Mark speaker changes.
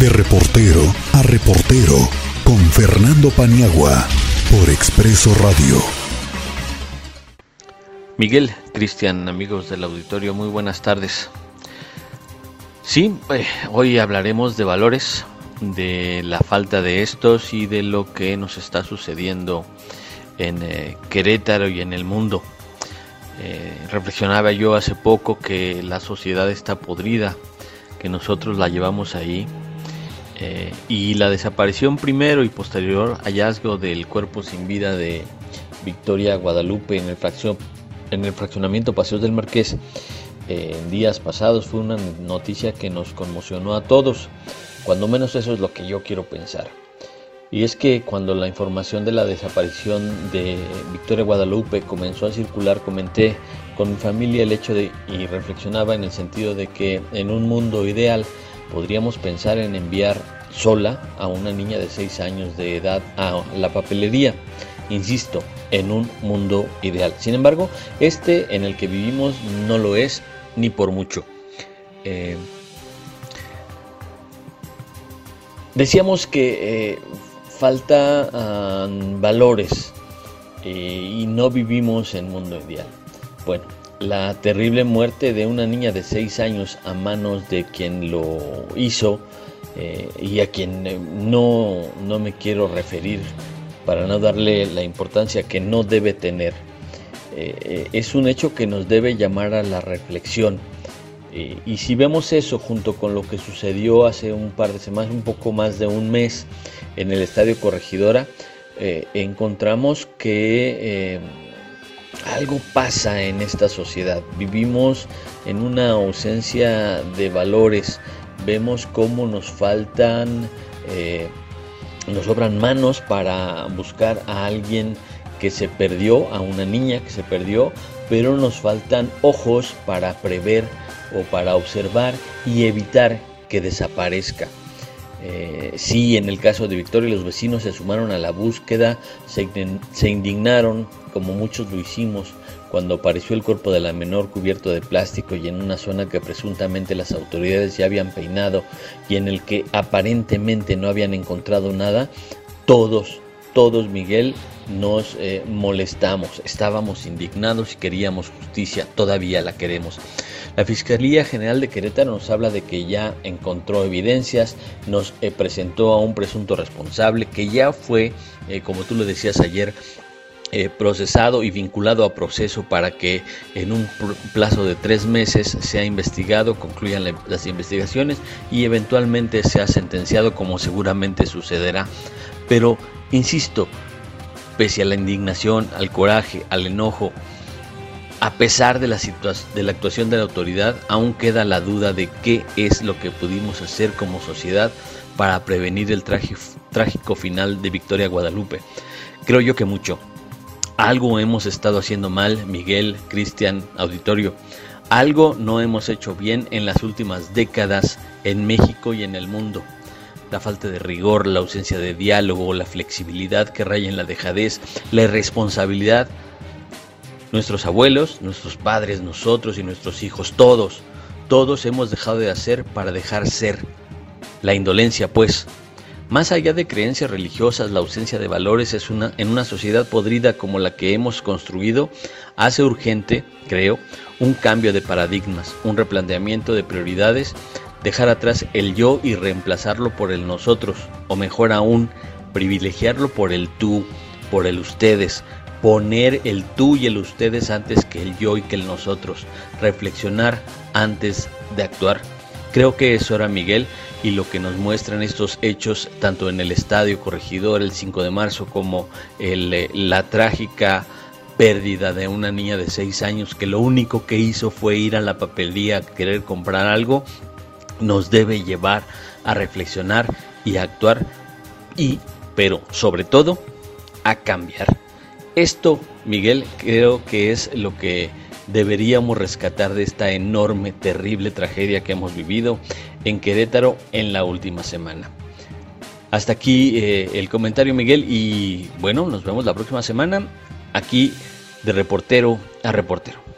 Speaker 1: De reportero a reportero con Fernando Paniagua por Expreso Radio.
Speaker 2: Miguel, Cristian, amigos del auditorio, muy buenas tardes. Sí, eh, hoy hablaremos de valores, de la falta de estos y de lo que nos está sucediendo en eh, Querétaro y en el mundo. Eh, reflexionaba yo hace poco que la sociedad está podrida, que nosotros la llevamos ahí y la desaparición primero y posterior hallazgo del cuerpo sin vida de Victoria Guadalupe en el fracción en el fraccionamiento Paseos del Marqués eh, en días pasados fue una noticia que nos conmocionó a todos, cuando menos eso es lo que yo quiero pensar. Y es que cuando la información de la desaparición de Victoria Guadalupe comenzó a circular, comenté con mi familia el hecho de, y reflexionaba en el sentido de que en un mundo ideal podríamos pensar en enviar sola a una niña de 6 años de edad a la papelería insisto, en un mundo ideal. Sin embargo, este en el que vivimos no lo es ni por mucho. Eh, decíamos que eh, falta valores eh, y no vivimos en mundo ideal. Bueno, la terrible muerte de una niña de 6 años a manos de quien lo hizo y a quien no, no me quiero referir para no darle la importancia que no debe tener. Eh, eh, es un hecho que nos debe llamar a la reflexión. Eh, y si vemos eso junto con lo que sucedió hace un par de semanas, un poco más de un mes en el Estadio Corregidora, encontramos que algo pasa en esta sociedad. Vivimos en una ausencia de valores. Vemos cómo nos faltan nos sobran manos para buscar a alguien que se perdió, a una niña que se perdió, pero nos faltan ojos para prever o para observar y evitar que desaparezca. Eh, sí, en el caso de Victoria, los vecinos se sumaron a la búsqueda, se indignaron, como muchos lo hicimos, cuando apareció el cuerpo de la menor cubierto de plástico y en una zona que presuntamente las autoridades ya habían peinado y en el que aparentemente no habían encontrado nada, todos, todos Miguel nos eh, molestamos, estábamos indignados y queríamos justicia, todavía la queremos. La Fiscalía General de Querétaro nos habla de que ya encontró evidencias, nos eh, presentó a un presunto responsable que ya fue, eh, como tú lo decías ayer, procesado y vinculado a proceso para que en un plazo de tres meses sea investigado, concluyan las investigaciones y eventualmente sea sentenciado como seguramente sucederá. Pero, insisto, pese a la indignación, al coraje, al enojo, a pesar de la, actuación de la autoridad, aún queda la duda de qué es lo que pudimos hacer como sociedad para prevenir el trágico final de Victoria Guadalupe. Creo yo que mucho, algo hemos estado haciendo mal, Miguel, Cristian, auditorio. Algo no hemos hecho bien en las últimas décadas en México y en el mundo. La falta de rigor, la ausencia de diálogo, la flexibilidad que raya en la dejadez, la irresponsabilidad. Nuestros abuelos, nuestros padres, nosotros y nuestros hijos, todos, todos hemos dejado de hacer para dejar ser. La indolencia, pues, más allá de creencias religiosas, la ausencia de valores es una, en una sociedad podrida como la que hemos construido, hace urgente, creo, un cambio de paradigmas, un replanteamiento de prioridades, dejar atrás el yo y reemplazarlo por el nosotros, o mejor aún, privilegiarlo por el tú, por el ustedes, poner el tú y el ustedes antes que el yo y que el nosotros, reflexionar antes de actuar. Creo que es hora, Miguel, y lo que nos muestran estos hechos, tanto en el Estadio Corregidor el 5 de marzo como eh, la trágica pérdida de una niña de 6 años que lo único que hizo fue ir a la papelería a querer comprar algo, nos debe llevar a reflexionar y a actuar y, pero sobre todo, a cambiar. Esto, Miguel, creo que es lo que deberíamos rescatar de esta enorme, terrible tragedia que hemos vivido en Querétaro en la última semana. Hasta aquí eh, el comentario Miguel y bueno, nos vemos la próxima semana aquí de reportero a reportero.